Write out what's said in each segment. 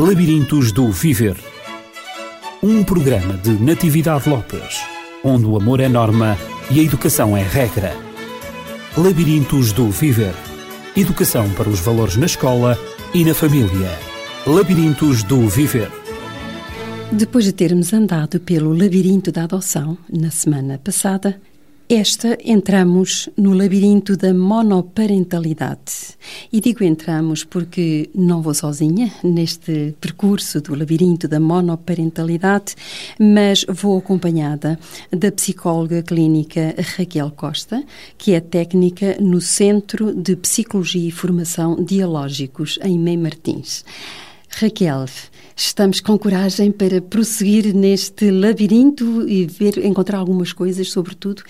Labirintos do Viver. Um programa de Natividade Lopes, onde o amor é norma e a educação é regra. Labirintos do Viver. Educação para os valores na escola e na família. Labirintos do Viver. Depois de termos andado pelo labirinto da adoção na semana passada, esta entramos no labirinto da monoparentalidade. E digo entramos porque não vou sozinha neste percurso do labirinto da monoparentalidade, mas vou acompanhada da psicóloga clínica Raquel Costa, que é técnica no Centro de Psicologia e Formação Dialógicos em Mem Martins. Raquel, estamos com coragem para prosseguir neste labirinto e ver, encontrar algumas coisas, sobretudo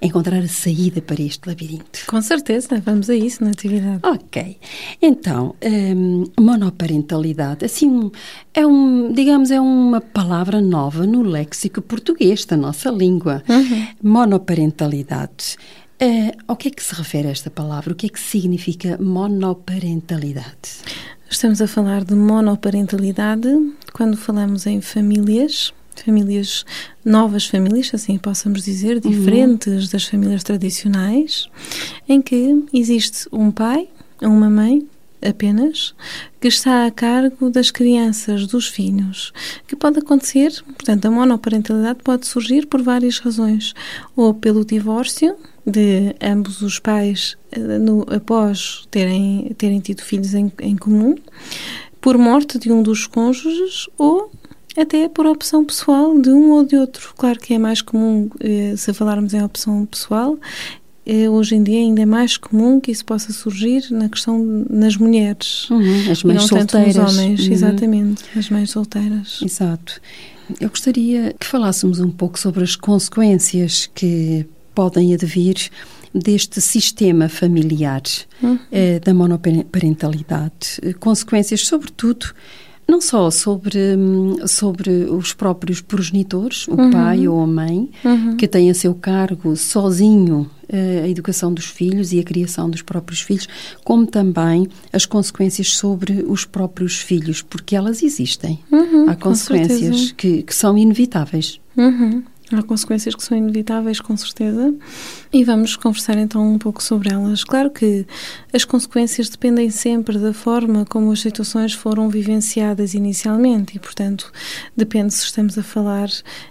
encontrar a saída para este labirinto. Com certeza, vamos a isso na atividade. Ok. Então, um, monoparentalidade, assim, é um, digamos, é uma palavra nova no léxico português da nossa língua. Uhum. Monoparentalidade. Uh, ao que é que se refere esta palavra? O que é que significa monoparentalidade? Estamos a falar de monoparentalidade quando falamos em famílias, famílias, novas famílias, assim possamos dizer, uhum. diferentes uhum. das famílias tradicionais, em que existe um pai, uma mãe, apenas, que está a cargo das crianças, dos filhos, que pode acontecer, portanto, a monoparentalidade pode surgir por várias razões, ou pelo divórcio, de ambos os pais eh, no, após terem, terem tido filhos em, em comum, por morte de um dos cônjuges ou até por opção pessoal de um ou de outro. Claro que é mais comum, eh, se falarmos em opção pessoal, eh, hoje em dia ainda é mais comum que isso possa surgir na questão nas mulheres. Uhum, as mães não solteiras. tanto nos homens, uhum. exatamente, as mães solteiras. Exato. Eu gostaria que falássemos um pouco sobre as consequências que podem advir deste sistema familiar uhum. eh, da monoparentalidade. Consequências, sobretudo, não só sobre, hum, sobre os próprios progenitores, o uhum. pai ou a mãe, uhum. que têm a seu cargo sozinho eh, a educação dos filhos e a criação dos próprios filhos, como também as consequências sobre os próprios filhos, porque elas existem. Uhum, Há consequências que, que, são inevitáveis. Há consequências que são inevitáveis, com certeza, e vamos conversar então um pouco sobre elas. Claro que as consequências dependem sempre da forma como as situações foram vivenciadas inicialmente. E, portanto, depende se estamos a falar,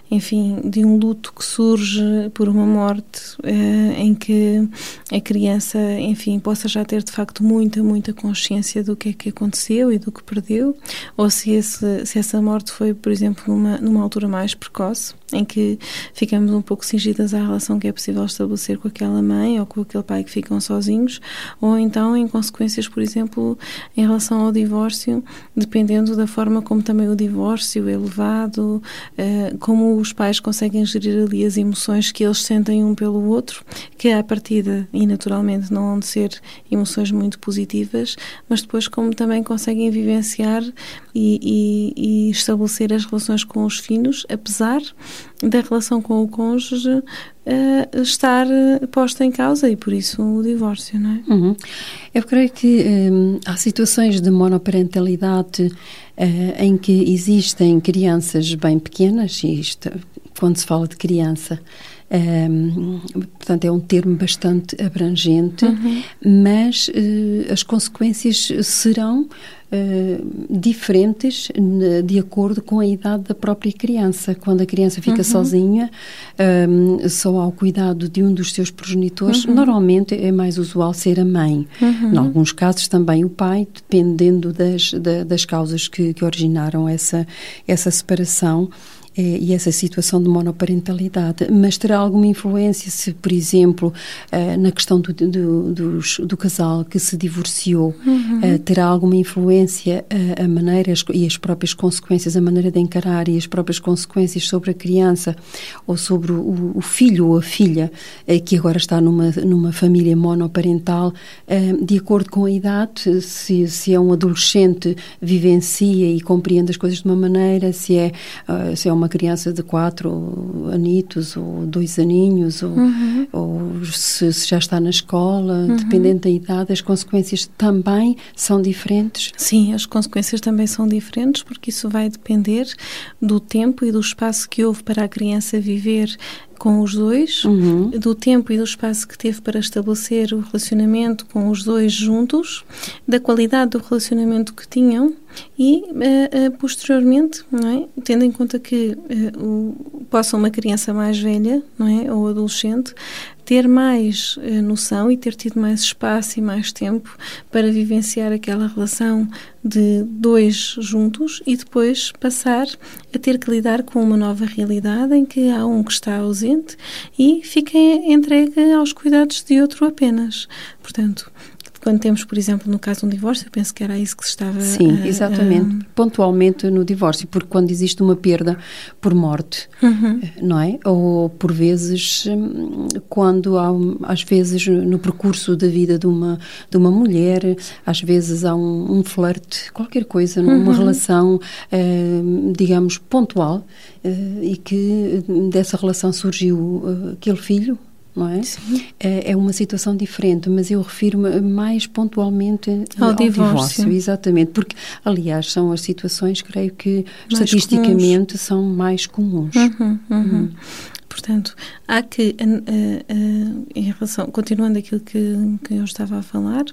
enfim, de um luto que surge por uma morte eh, em que a criança, enfim, possa já ter de facto muita, muita consciência do que é que aconteceu e do que perdeu, ou se, esse, se essa morte foi, por exemplo, numa, numa altura mais precoce, em que ficamos um pouco cingidas à relação que é possível estabelecer com aquela mãe ou com aquele pai que ficam sozinhos, ou então em consequências, por exemplo, em relação ao divórcio, dependendo da forma como também o divórcio é levado, eh, como os pais conseguem gerir ali as emoções que eles sentem um pelo outro, que à partida e naturalmente não vão de ser emoções muito positivas, mas depois como também conseguem vivenciar e, e, e estabelecer as relações com os filhos, apesar da relação com o cônjuge uh, estar uh, posta em causa e por isso o divórcio, não é? Uhum. Eu creio que um, há situações de monoparentalidade uh, em que existem crianças bem pequenas, e isto, quando se fala de criança, um, portanto, é um termo bastante abrangente, uhum. mas uh, as consequências serão uh, diferentes de acordo com a idade da própria criança. Quando a criança fica uhum. sozinha, um, só ao cuidado de um dos seus progenitores, uhum. normalmente é mais usual ser a mãe. Uhum. Em alguns casos também o pai, dependendo das, da, das causas que, que originaram essa, essa separação. É, e essa situação de monoparentalidade, mas terá alguma influência se, por exemplo, eh, na questão do, do, do, do casal que se divorciou, uhum. Eh, terá alguma influência a, eh, a maneira e as próprias consequências, a maneira de encarar e as próprias consequências sobre a criança ou sobre o, o filho ou a filha que agora está numa, numa família monoparental, de acordo com a idade, se, se é um adolescente, vivencia e compreende as coisas de uma maneira, se é, se é uma uma criança de quatro anitos ou dois aninhos ou, uhum. ou se, se, já está na escola, uhum. dependendo da idade, as consequências também são diferentes? Sim, as consequências também são diferentes porque isso vai depender do tempo e do espaço que houve para a criança viver com os dois, uhum. do tempo e do espaço que teve para estabelecer o relacionamento com os dois juntos, da qualidade do relacionamento que tinham e uh, uh, posteriormente, é? tendo em conta que uh, o, possa uma criança mais velha, não é, ou adolescente ter mais uh, noção e ter tido mais espaço e mais tempo para vivenciar aquela relação de dois juntos e depois passar a ter que lidar com uma nova realidade em que há um que está ausente e fica entregue aos cuidados de outro apenas. Portanto, quando temos, por exemplo, no caso de um divórcio, eu penso que era isso que se estava Sim, exatamente. A... Pontualmente no divórcio, porque quando existe uma perda por morte, uhum. não é? Ou por vezes, hum, quando há, às vezes, no percurso da vida de uma, de uma mulher, às vezes há um, um flerte, qualquer coisa, uhum. uma relação, eh, digamos, pontual, eh, e que dessa relação surgiu eh, aquele filho, não é? Sim. É, é uma situação diferente, mas eu refiro-me mais pontualmente ao, ao divórcio. divórcio. Exatamente, porque, aliás, são as situações, creio que, mais estatisticamente, comuns. são mais comuns. Uhum, uhum. Uhum. Portanto, há que, uh, uh, em relação, continuando aquilo que, que eu estava a falar,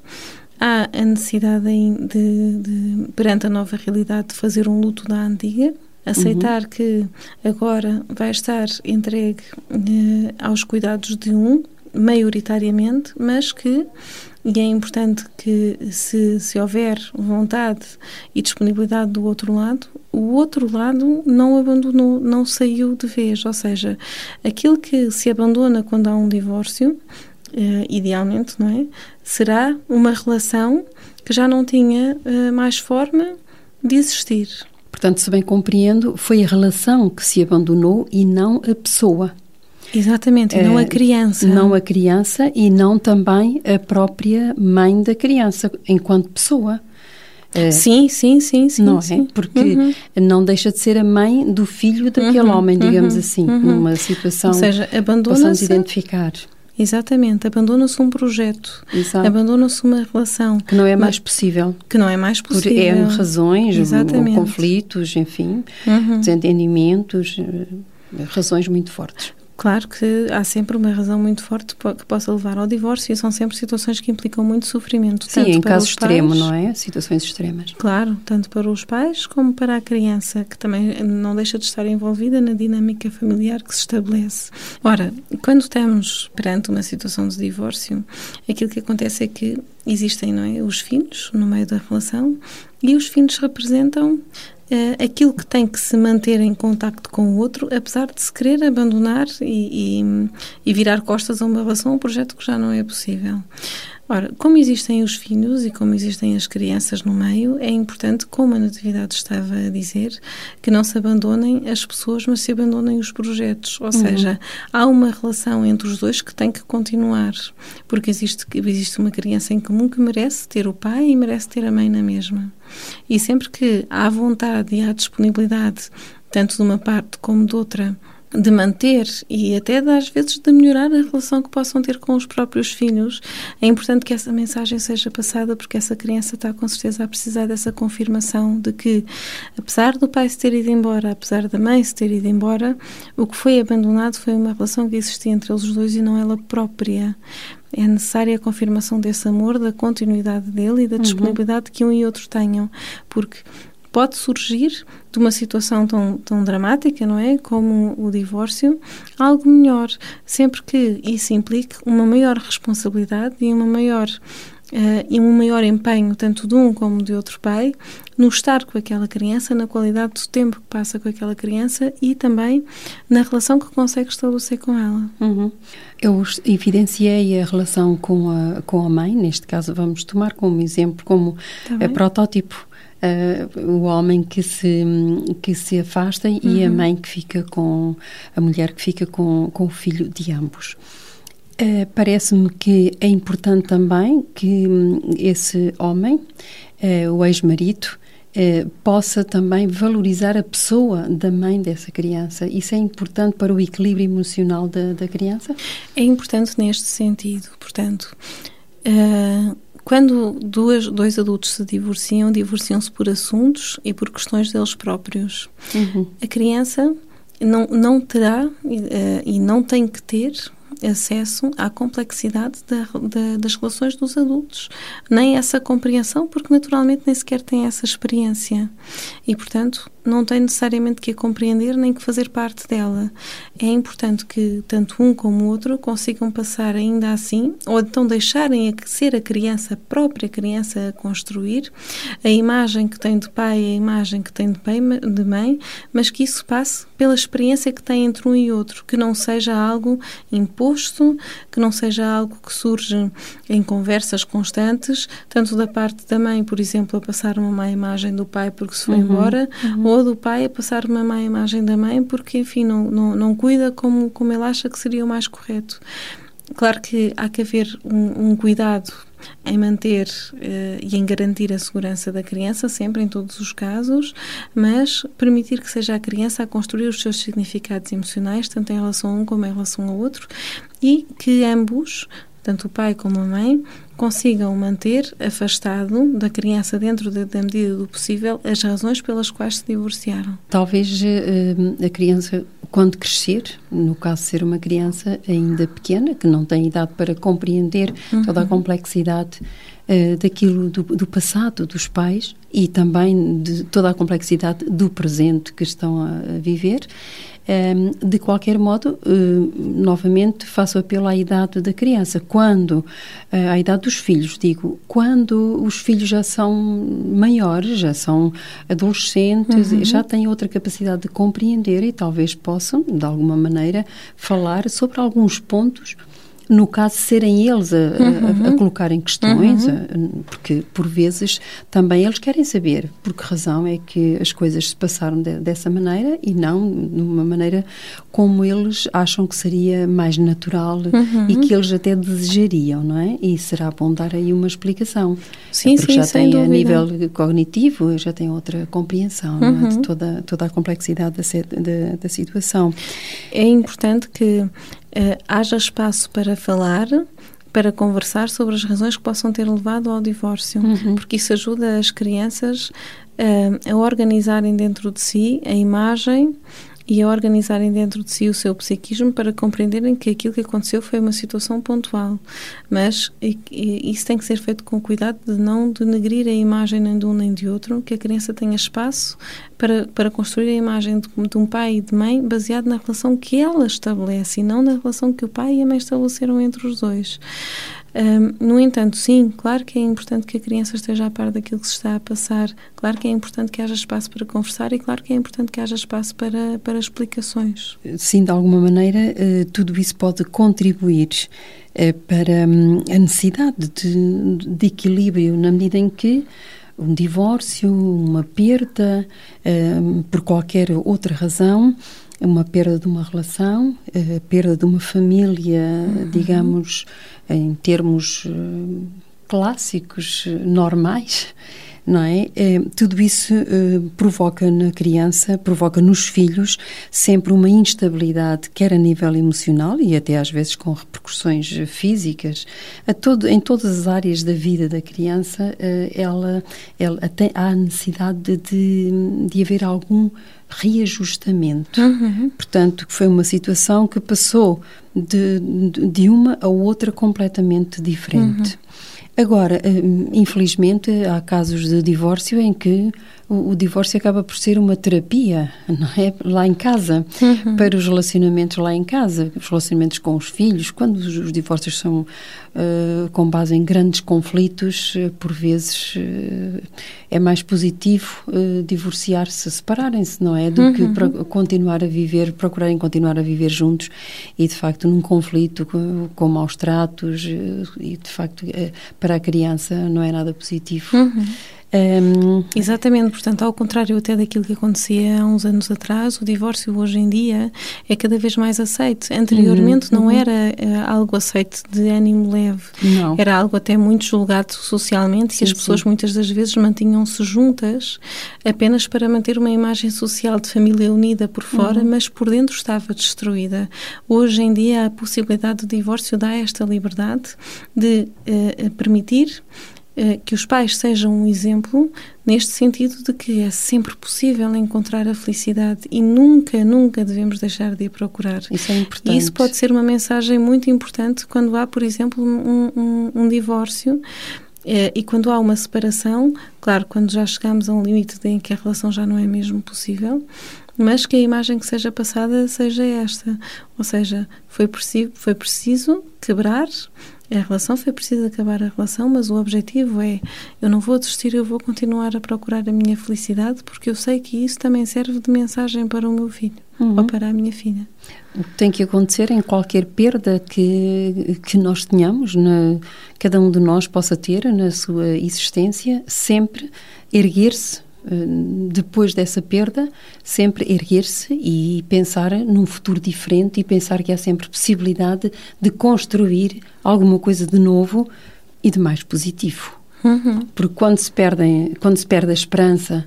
há a necessidade de, de, perante a nova realidade, de fazer um luto da antiga, aceitar uhum. que agora vai estar entregue uh, aos cuidados de um, maioritariamente, mas que e é importante que se, se houver vontade e disponibilidade do outro lado, o outro lado não abandonou, não saiu de vez, ou seja, aquilo que se abandona quando há um divórcio, uh, idealmente, não é? Será uma relação que já não tinha uh, mais forma de existir. Portanto, se bem compreendo, foi a relação que se abandonou e não a pessoa. Exatamente, e não a eh, criança. Não a criança e não também a própria mãe da criança, enquanto pessoa. Eh, sim, sim, sim, sim. Não é? sim. é? Porque uhum. não deixa de ser a mãe do filho daquele uhum, homem, digamos uhum, assim, uhum. numa situação. Ou seja, abandona-se. identificar. Exatamente, abandona-se um projeto, abandona-se uma relação. Que não é mais possível. Que não é mais possível. Por é razões, Exatamente. conflitos, enfim, uhum. desentendimentos, eh, razões muito fortes. Claro que há sempre uma razão muito forte que possa levar ao divórcio e são sempre situações que implicam muito sofrimento. Sim, em caso extremo, pais, não é? Situações extremas. Claro, tanto para os pais como para a criança, que também não deixa de estar envolvida na dinâmica familiar que se estabelece. Ora, quando estamos perante uma situação de divórcio, aquilo que acontece é que existem não é, os filhos no meio da relação e os filhos representam uh, aquilo que tem que se manter em contacto com o outro, apesar de se querer abandonar e, e, e virar costas a uma relação, um projeto que já não é possível. Ora, como existem os filhos e como existem as crianças no meio, é importante, como a Natividade estava a dizer, que não se abandonem as pessoas, mas se abandonem os projetos. Ou uhum. seja, há uma relação entre os dois que tem que continuar, porque existe, existe uma criança em comum que merece ter o pai e merece ter a mãe na mesma. E sempre que há vontade e há disponibilidade, tanto de uma parte como de outra, de manter e até às vezes de melhorar a relação que possam ter com os próprios filhos, é importante que essa mensagem seja passada porque essa criança está com certeza a precisar dessa confirmação de que, apesar do pai se ter ido embora, apesar da mãe se ter ido embora, o que foi abandonado foi uma relação que existia entre eles dois e não ela própria é necessária a confirmação desse amor, da continuidade dele e da uhum. disponibilidade uhum. que um e outro tenham, porque pode surgir de uma situação tão, tão dramática, não é? Como o divórcio, algo melhor, sempre que isso implique uma maior responsabilidade e uma maior Uh, e um maior empenho, tanto de um como de outro pai, no estar com aquela criança, na qualidade do tempo que passa com aquela criança e também na relação que consegue estabelecer com ela. Uhum. Eu evidenciei a relação com a, com a mãe, neste caso vamos tomar como exemplo, como tá protótipo uh, o homem que se, que se afasta uhum. e a uhum. mãe que fica com, a mulher que fica com, com o filho de ambos. Uh, Parece-me que é importante também que um, esse homem, uh, o ex-marido, eh, possa também valorizar a pessoa da mãe dessa criança. Isso é importante para o equilíbrio emocional da, da criança? É importante neste sentido. Portanto, uh, quando duas, dois adultos se divorciam, divorciam-se por assuntos e por questões deles próprios. Uhum. A criança não, não terá uh, e não tem que ter acesso à complexidade da, da, das relações dos adultos, nem essa compreensão, porque naturalmente nem sequer tem essa experiência. E, portanto, não tem necessariamente que a compreender nem que fazer parte dela. É importante que tanto um como o outro consigam passar ainda assim, ou então deixarem a ser a criança, a própria criança, a construir a imagem que tem de pai e a imagem que tem de, pai, de mãe, mas que isso passe pela experiência que tem entre um e outro, que não seja algo imposto, que não seja algo que surge em conversas constantes, tanto da parte da mãe, por exemplo, a passar uma má imagem do pai porque se foi uhum, embora, uhum ou do pai a passar uma má imagem da mãe porque, enfim, não, não, não cuida como, como ele acha que seria o mais correto. Claro que há que haver um, um cuidado em manter uh, e em garantir a segurança da criança, sempre, em todos os casos, mas permitir que seja a criança a construir os seus significados emocionais, tanto em relação a um como em relação ao outro, e que ambos, tanto o pai como a mãe, consigam manter afastado da criança, dentro da, da medida do possível, as razões pelas quais se divorciaram. Talvez uh, a criança, quando crescer, no caso de ser uma criança ainda pequena, que não tem idade para compreender uhum. toda a complexidade uh, daquilo do, do, passado dos pais e também de toda a complexidade do presente que estão a, a viver, de qualquer modo, eh, novamente faço apelo à idade da criança. Quando, eh, à idade dos filhos, digo, quando os filhos já são maiores, já são adolescentes, uhum. já têm outra capacidade de compreender e talvez possam, de alguma maneira, falar sobre alguns pontos no caso serem eles a, uhum. a, a colocarem questões, uhum. porque por vezes também eles querem saber por que razão é que as coisas se passaram de, dessa maneira e não de uma maneira como eles acham que seria mais natural uhum. e que eles até desejariam, não é? E será bom dar aí uma explicação. Sim, porque sim, já tem a nível cognitivo, já tem outra compreensão é? de uhum. toda, toda a complexidade da, da, da situação. É importante que uh, haja espaço para falar, para conversar sobre as razões que possam ter levado ao divórcio, uhum. porque isso ajuda as crianças uh, a organizarem dentro de si a imagem e a organizarem dentro de si o seu psiquismo para compreenderem que aquilo que aconteceu foi uma situação pontual. Mas e, e, isso tem que ser feito com cuidado de não denegrir a imagem nem de um nem de outro, que a criança tenha espaço para, para construir a imagem de, de um pai e de mãe baseado na relação que ela estabelece e não na relação que o pai e a mãe estabeleceram entre os dois. No entanto, sim, claro que é importante que a criança esteja a par daquilo que se está a passar, claro que é importante que haja espaço para conversar e claro que é importante que haja espaço para, para explicações. Sim, de alguma maneira, uh, tudo isso pode contribuir uh, para um, a necessidade de, de equilíbrio, na medida em que um divórcio, uma perda, um, por qualquer outra razão, uma perda de uma relação, a perda de uma família, uhum. digamos, em termos uh, clássicos, normais, não é? é tudo isso provoca na criança, provoca nos filhos sempre uma instabilidade, quer a nível emocional e até às vezes com repercussões físicas, a todo, em todas as áreas da vida da criança, ela, ela tem, há necessidade de, de, de haver algum reajustamento. Uhum. Portanto, foi uma situação que passou de, de uma a outra completamente diferente. Uhum. Agora, hum, infelizmente, há casos de divórcio em que o, o, divórcio acaba por ser uma terapia, não é? Lá em casa, uhum. para os relacionamentos lá em casa, os relacionamentos com os filhos, quando os, os divórcios são uh, com base em grandes conflitos, uh, por vezes uh, é mais positivo divorciar-se, separarem-se, não é? Do uhum. que para continuar a viver, procurarem continuar a viver juntos e, de facto, num conflito com, com maus tratos e, de facto, para a criança não é nada positivo. Uhum. Um... Exatamente, portanto, ao contrário até daquilo que acontecia há uns anos atrás, o divórcio hoje em dia é cada vez mais aceito. Anteriormente uhum, não uhum. era uh, algo aceito de ânimo leve, não. era algo até muito julgado socialmente sim, e as pessoas sim. muitas das vezes mantinham-se juntas apenas para manter uma imagem social de família unida por fora, uhum. mas por dentro estava destruída. Hoje em dia a possibilidade do divórcio dá esta liberdade de uh, permitir que os pais sejam um exemplo neste sentido de que é sempre possível encontrar a felicidade e nunca, nunca devemos deixar de ir procurar. Isso é importante. E isso pode ser uma mensagem muito importante quando há, por exemplo, um, um, um divórcio eh, e quando há uma separação, claro, quando já chegamos a um limite em que a relação já não é mesmo possível, mas que a imagem que seja passada seja esta. Ou seja, foi preciso, foi preciso quebrar a relação, foi preciso acabar a relação, mas o objetivo é: eu não vou desistir, eu vou continuar a procurar a minha felicidade, porque eu sei que isso também serve de mensagem para o meu filho uhum. ou para a minha filha. Tem que acontecer em qualquer perda que, que nós tenhamos, na, cada um de nós possa ter na sua existência, sempre erguer-se depois dessa perda, sempre erguer-se e pensar num futuro diferente e pensar que há sempre possibilidade de construir alguma coisa de novo e de mais positivo. Uhum. Porque quando se, perdem, quando se perde a esperança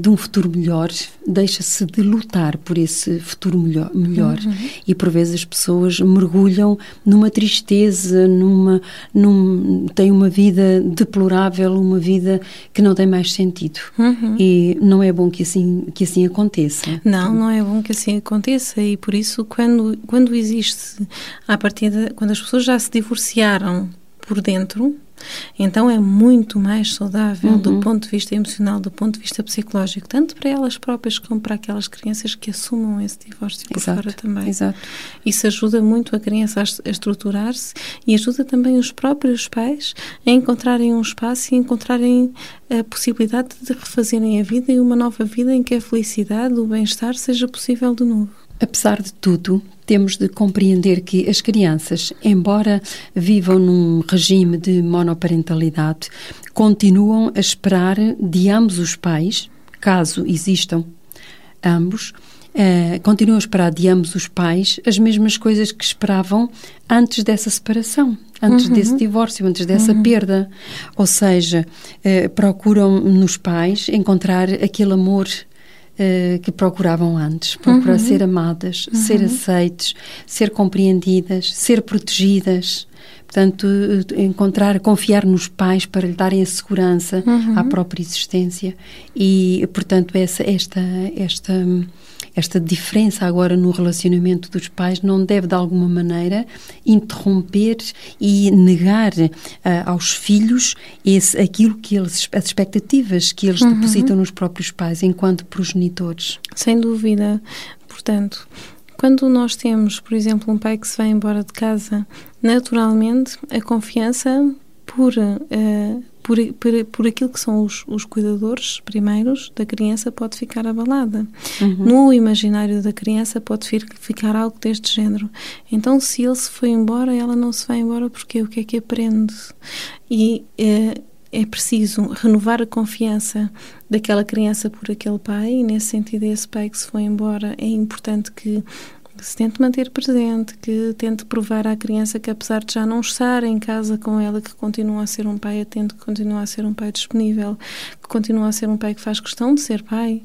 de um futuro melhor, deixa-se de lutar por esse futuro melhor, melhor. Uhum. e por vezes as pessoas mergulham numa tristeza, numa num, têm uma vida deplorável, uma vida que não tem mais sentido. Uhum. E não é bom que assim que assim aconteça. Não, não é bom que assim aconteça e por isso quando quando existe a partir de, quando as pessoas já se divorciaram por dentro, então é muito mais saudável uhum. do ponto de vista emocional, do ponto de vista psicológico, tanto para elas próprias como para aquelas crianças que assumam esse divórcio por exato, fora também. Exato. Isso ajuda muito a criança a, estruturar-se e ajuda também os próprios pais a encontrarem um espaço e encontrarem a possibilidade de refazerem a vida e uma nova vida em que a felicidade, o bem-estar seja possível de novo. Apesar de tudo, temos de compreender que as crianças, embora vivam num regime de monoparentalidade, continuam a esperar de ambos os pais, caso existam ambos, uh, continuam a esperar de ambos os pais as mesmas coisas que esperavam antes dessa separação, antes uhum. desse divórcio, antes dessa uhum. perda. Ou seja, uh, procuram nos pais encontrar aquele amor uh, que procuravam antes. Procurar uhum. ser amadas, uhum. ser aceites, ser compreendidas, ser protegidas. Portanto, eh, encontrar, confiar nos pais para lhe darem a segurança uhum. à própria existência. E, portanto, essa, esta, esta esta diferença agora no relacionamento dos pais não deve, de alguma maneira, interromper e negar uh, aos filhos esse, aquilo que eles, as expectativas que eles uhum. depositam nos próprios pais enquanto progenitores. Sem dúvida. Portanto, quando nós temos, por exemplo, um pai que se vai embora de casa, naturalmente a confiança por uh, por, por, por aquilo que são os, os cuidadores primeiros da criança pode ficar abalada. Uhum. No imaginário da criança pode ficar algo deste género. Então, se ele se foi embora, ela não se vai embora porque o que é que aprende? E é, é preciso renovar a confiança daquela criança por aquele pai, e nesse sentido, esse pai que se foi embora, é importante que que se tente manter presente, que tente provar à criança que apesar de já não estar em casa com ela, que continua a ser um pai atento, que continua a ser um pai disponível, que continua a ser um pai que faz questão de ser pai.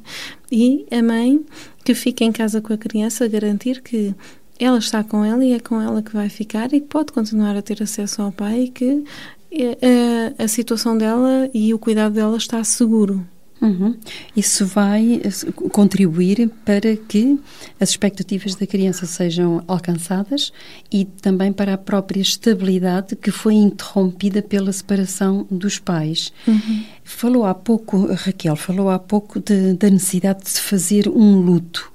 E a mãe que fica em casa com a criança, garantir que ela está com ela e é com ela que vai ficar e que pode continuar a ter acesso ao pai e que a, eh, a, a situação dela e o cuidado dela está seguro. Uhum. Isso vai contribuir para que as expectativas da criança sejam alcançadas e também para a própria estabilidade que foi interrompida pela separação dos pais. Uhum. Falou há pouco, Raquel, falou há pouco de, da necessidade de se fazer um luto.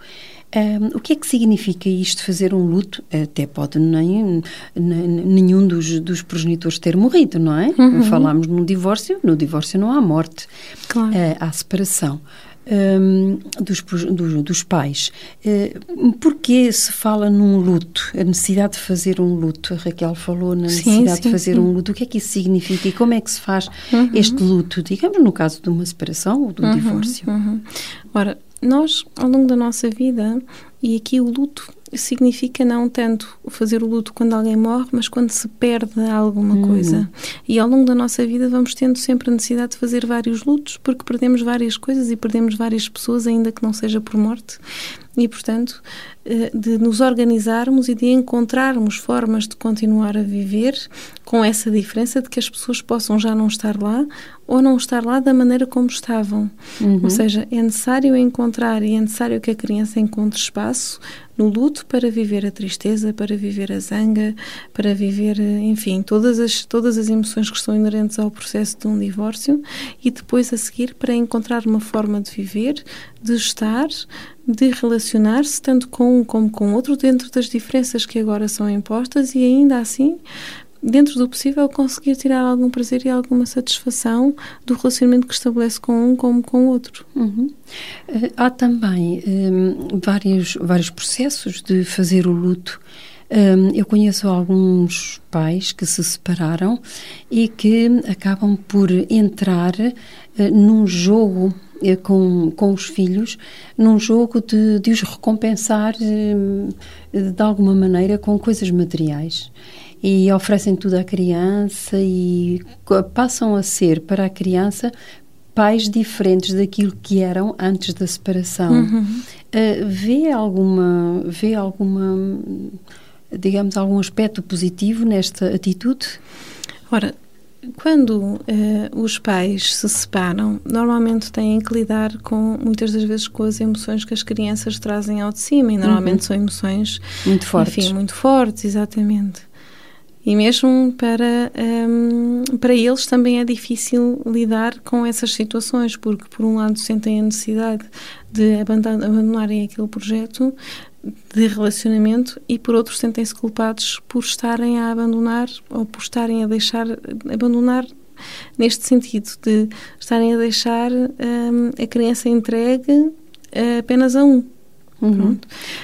Um, o que é que significa isto, fazer um luto? Até pode nem, nem nenhum dos, dos progenitores ter morrido, não é? Uhum. Falámos no divórcio, no divórcio não há morte, claro. uh, há separação. Um, dos, dos, dos, pais. Uh, Porquê se fala num luto, a necessidade de fazer um luto? A Raquel falou na necessidade sim, sim, de fazer sim. um luto. O que é que isso significa e como é que se faz uhum. este luto, digamos, no caso de uma separação ou de um uhum, divórcio? Uhum. Ora, nós, ao longo da nossa vida, e aqui o luto significa não tanto fazer o luto quando alguém morre, mas quando se perde alguma uhum. coisa. E ao longo da nossa vida vamos tendo sempre a necessidade de fazer vários lutos, porque perdemos várias coisas e perdemos várias pessoas, ainda que não seja por morte. E, portanto, eh, de nos organizarmos e de encontrarmos formas de continuar a viver com essa diferença de que as pessoas possam já não estar lá ou não estar lá da maneira como estavam. Uhum. Ou seja, é necessário encontrar e é necessário que a criança encontre espaço no luto para viver a tristeza, para viver a zanga, para viver, enfim, todas as, todas as emoções que estão inerentes ao processo de um divórcio e depois a seguir para encontrar uma forma de viver, de estar, de relacionar-se tanto com um como com outro dentro das diferenças que agora são impostas e ainda assim dentro do possível, conseguir tirar algum prazer e alguma satisfação do relacionamento que estabelece com um como com o outro. Uhum. Uh, há também um, vários, vários processos de fazer o luto. Um, eu conheço alguns pais que se separaram e que acabam por entrar uh, num jogo com, com os filhos, num jogo de, de os recompensar hum, de alguma maneira com coisas materiais e oferecem tudo à criança e passam a ser para a criança pais diferentes daquilo que eram antes da separação. Uhum. Uh, vê alguma vê alguma digamos algum aspecto positivo nesta atitude? Ora, quando uh, os pais se separam, normalmente têm que lidar com, muitas das vezes, com as emoções que as crianças trazem ao de cima, e normalmente uhum. são emoções muito fortes. Enfim, muito fortes, exatamente. E mesmo para, um, para eles também é difícil lidar com essas situações, porque, por um lado, sentem a necessidade de abandonarem aquele projeto de relacionamento e, por outro, sentem-se culpados por estarem a abandonar ou por estarem a deixar abandonar neste sentido de estarem a deixar um, a criança entregue apenas a um. Uhum.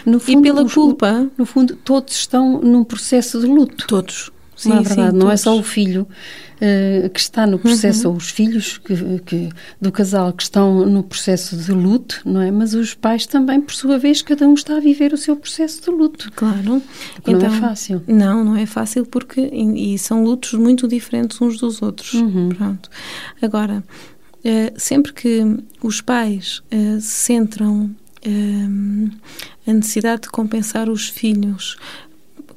Fundo, e pela culpa. No fundo, todos estão num processo de luto. Todos. Sim, não é verdade, sim, não é só o filho uh, que está no processo, uhum. ou os filhos que, que, do casal que estão no processo de luto, não é? Mas os pais também, por sua vez, cada um está a viver o seu processo de luto. Claro. Então, não é então, fácil. Não, não é fácil porque e, e são lutos muito diferentes uns dos outros. Uhum. Pronto. Agora, uh, sempre que os pais uh, centram a necessidade de compensar os filhos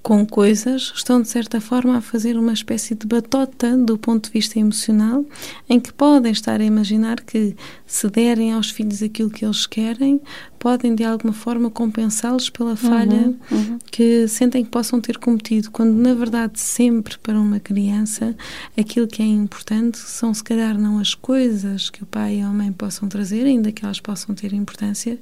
com coisas, estão de certa forma a fazer uma espécie de batota do ponto de vista emocional, em que podem estar a imaginar que se derem aos filhos aquilo que eles querem, podem de alguma forma compensá-los pela falha uhum, uhum. que sentem que possam ter cometido, quando na verdade sempre para uma criança aquilo que é importante são se calhar não as coisas que o pai e a mãe possam trazer, ainda que elas possam ter importância,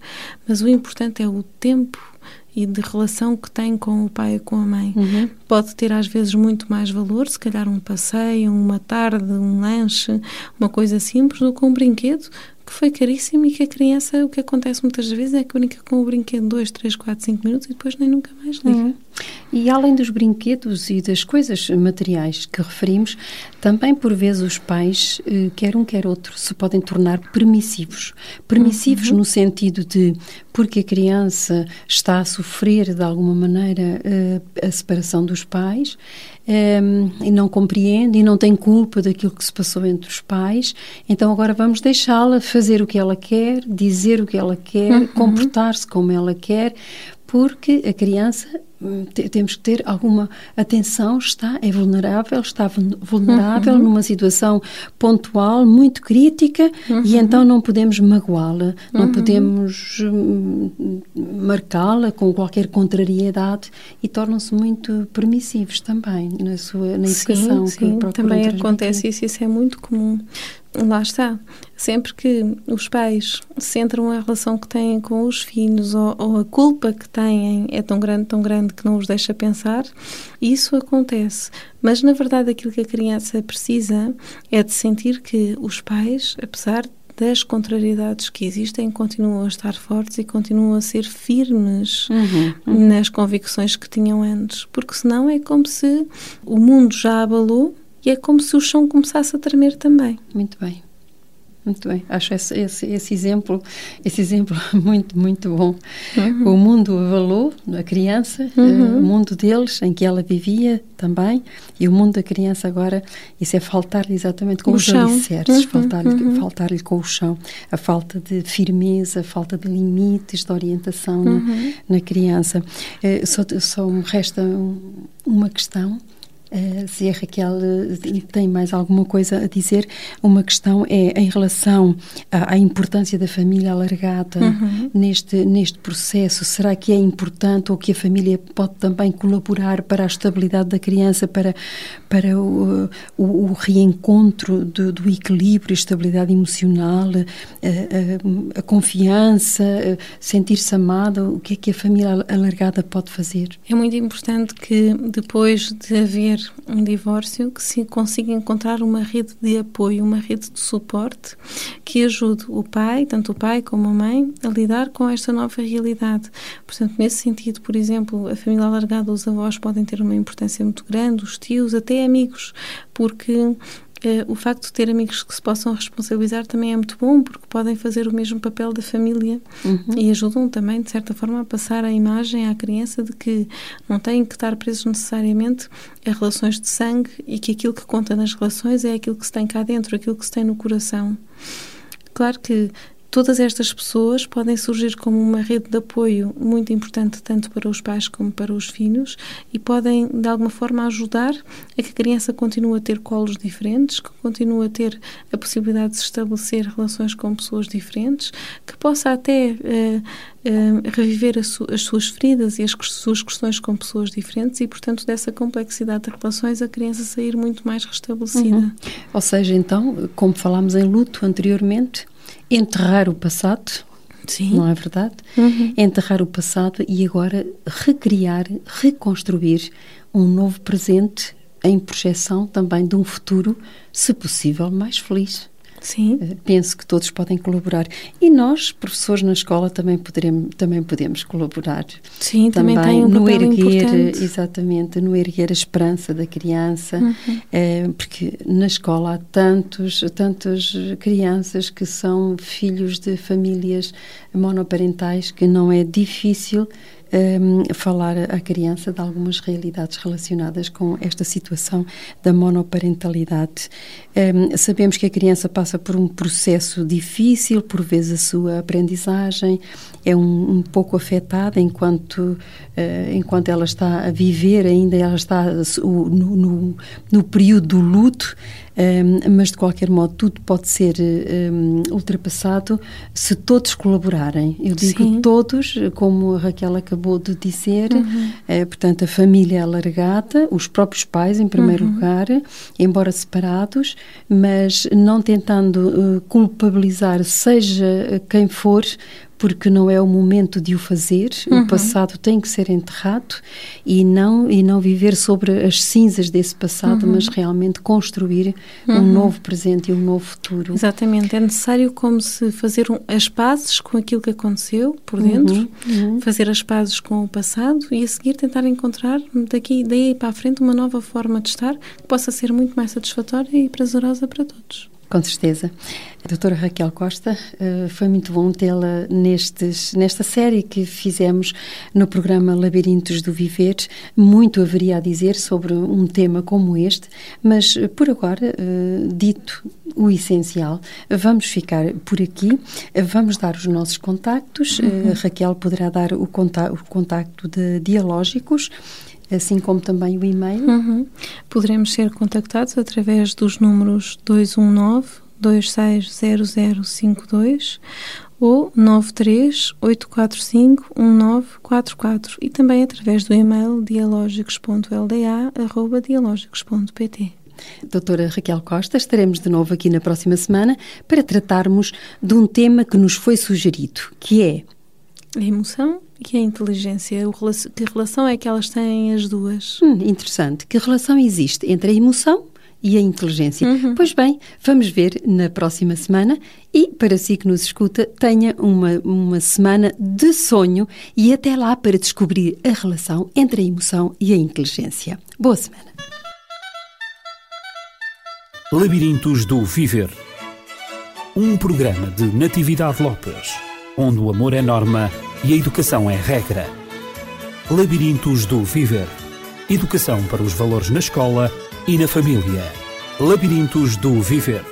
mas o importante é o tempo e de relação que tem com o pai e com a mãe. Uhum. Pode ter às vezes muito mais valor, se calhar um passeio, uma tarde, um lanche, uma coisa simples, do que um brinquedo que foi caríssimo e que a criança, o que acontece muitas vezes é que brinca com o brinquedo 2, 3, 4, 5 minutos e depois nem nunca mais liga. Uhum. E além dos brinquedos e das coisas materiais que referimos, também por vezes os pais, eh, quer um quer outro, se podem tornar permissivos. Permissivos uhum. no sentido de, porque a criança está a sofrer de alguma maneira eh, a separação dos pais, um, ehm, e não compreende e não tem culpa daquilo que se passou entre os pais, então agora vamos deixá-la fazer o que ela quer, dizer o que ela quer, uhum. comportar-se como ela quer, porque a criança hum, temos que ter alguma atenção, está é vulnerável, está vulnerável uhum. numa situação pontual muito crítica uhum. e então não podemos magoá-la, não uhum. podemos hum, marcá-la com qualquer contrariedade e tornam-se muito permissivos também na sua na educação. Sim, sim. também acontece isso, isso é muito comum. Lá está. Sempre que os pais centram a relação que têm com os filhos ou, ou, a culpa que têm é tão grande, tão grande que não os deixa pensar, isso acontece. Mas, na verdade, aquilo que a criança precisa é de sentir que os pais, apesar das contrariedades que existem, continuam a estar fortes e continuam a ser firmes uhum, uhum. nas convicções que tinham antes. Porque senão é como se o mundo já abalou e é como se o chão começasse a tremer também. Muito bem. Muito bem, acho esse, esse, esse, exemplo esse exemplo muito, muito bom. Uhum. O mundo avalou a criança, uhum. uh, o mundo deles, em que ela vivia também, e o mundo da criança agora, isso é faltar-lhe exatamente com o os chão. alicerces, uhum. faltar-lhe uhum. faltar com o chão, a falta de firmeza, a falta de limites, de orientação na, uhum. na, criança. Uh, só, só me resta uma questão Uh, se a Raquel uh, tem mais alguma coisa a dizer, uma questão é em relação à, à importância da família alargada uhum. neste, neste processo. Será que é importante ou que a família pode também colaborar para a estabilidade da criança, para, para o, o, o reencontro do, do, equilíbrio, estabilidade emocional, a, a, a confiança, sentir-se amada? O que é que a família alargada pode fazer? É muito importante que depois de haver um divórcio, que se consiga encontrar uma rede de apoio, uma rede de suporte que ajude o pai, tanto o pai como a mãe, a lidar com esta nova realidade. Portanto, nesse sentido, por exemplo, a família alargada, os avós podem ter uma importância muito grande, os tios, até amigos, porque Uh, o facto de ter amigos que se possam responsabilizar também é muito bom, porque podem fazer o mesmo papel da família uhum. e ajudam também, de certa forma, a passar a imagem à criança de que não têm que estar presos necessariamente a relações de sangue e que aquilo que conta nas relações é aquilo que se tem cá dentro, aquilo que se tem no coração. Claro que Todas estas pessoas podem surgir como uma rede de apoio muito importante tanto para os pais como para os filhos e podem de alguma forma ajudar a que a criança continue a ter colos diferentes, que continue a ter a possibilidade de estabelecer relações com pessoas diferentes, que possa até uh, uh, reviver su as suas feridas e as suas questões com pessoas diferentes e, portanto, dessa complexidade de relações a criança sair muito mais restabelecida. Uhum. Ou seja, então, como falámos em luto anteriormente, enterrar o passado, Sim. não é verdade? Uhum. Enterrar o passado e agora recriar, reconstruir um novo presente em projeção também de um futuro, se possível, mais feliz. Sim. Eh, penso que todos podem colaborar. E nós, professores na escola, também, poderemos, também podemos colaborar. Sim, também, também tem um no papel erguer, importante. Exatamente, no erguer a esperança da criança, uhum. é, porque na escola há tantos, tantas crianças que são filhos de famílias monoparentais que não é difícil um, falar à criança de algumas realidades relacionadas com esta situação da monoparentalidade. Um, sabemos que a criança passa por um processo difícil, por vezes a sua aprendizagem é um, um pouco afetada enquanto, uh, enquanto ela está a viver, ainda ela está no, no, no período do luto. Um, mas de qualquer modo tudo pode ser um, ultrapassado se todos colaborarem. Eu digo Sim. todos, como a Raquel acabou de dizer, uhum. é, portanto, a família alargada, os próprios pais, em primeiro uhum. lugar, embora separados, mas não tentando uh, culpabilizar, seja quem for, porque não é o momento de o fazer. Uhum. O passado tem que ser enterrado e não e não viver sobre as cinzas desse passado, uhum. mas realmente construir uhum. um novo presente e um novo futuro. Exatamente, é necessário como se fazer um, as pazes com aquilo que aconteceu por dentro, uhum. Uhum. fazer as pazes com o passado e a seguir tentar encontrar daqui daí para a frente uma nova forma de estar que possa ser muito mais satisfatória e prazerosa para todos. Com certeza. A doutora Raquel Costa, eh, foi muito bom tê-la nesta série que fizemos no programa Labirintos do Viver. Muito haveria a dizer sobre um tema como este, mas eh, por agora, eh, dito o essencial, vamos ficar por aqui. Vamos dar os nossos contactos. Uhum. Raquel poderá dar o contacto de Dialógicos assim como também o e-mail. Uhum. Poderemos ser contactados através dos números 219 260052 ou 938451944 e também através do e-mail dialógicos.lda@dialógicos.pt. Doutora Raquel Costa, estaremos de novo aqui na próxima semana para tratarmos de um tema que nos foi sugerido, que é a emoção e a inteligência. Que relação é que elas têm as duas? Hum, interessante. Que relação existe entre a emoção e a inteligência. Uhum. Pois bem, vamos ver na próxima semana e, para si que nos escuta, tenha uma, uma semana de sonho e até lá para descobrir a relação entre a emoção e a inteligência. Boa semana. Labirintos do Viver um programa de Natividade Lopes, onde o amor é norma e a educação é regra. Labirintos do Viver Educação para os valores na escola e na família. Labirintos do Viver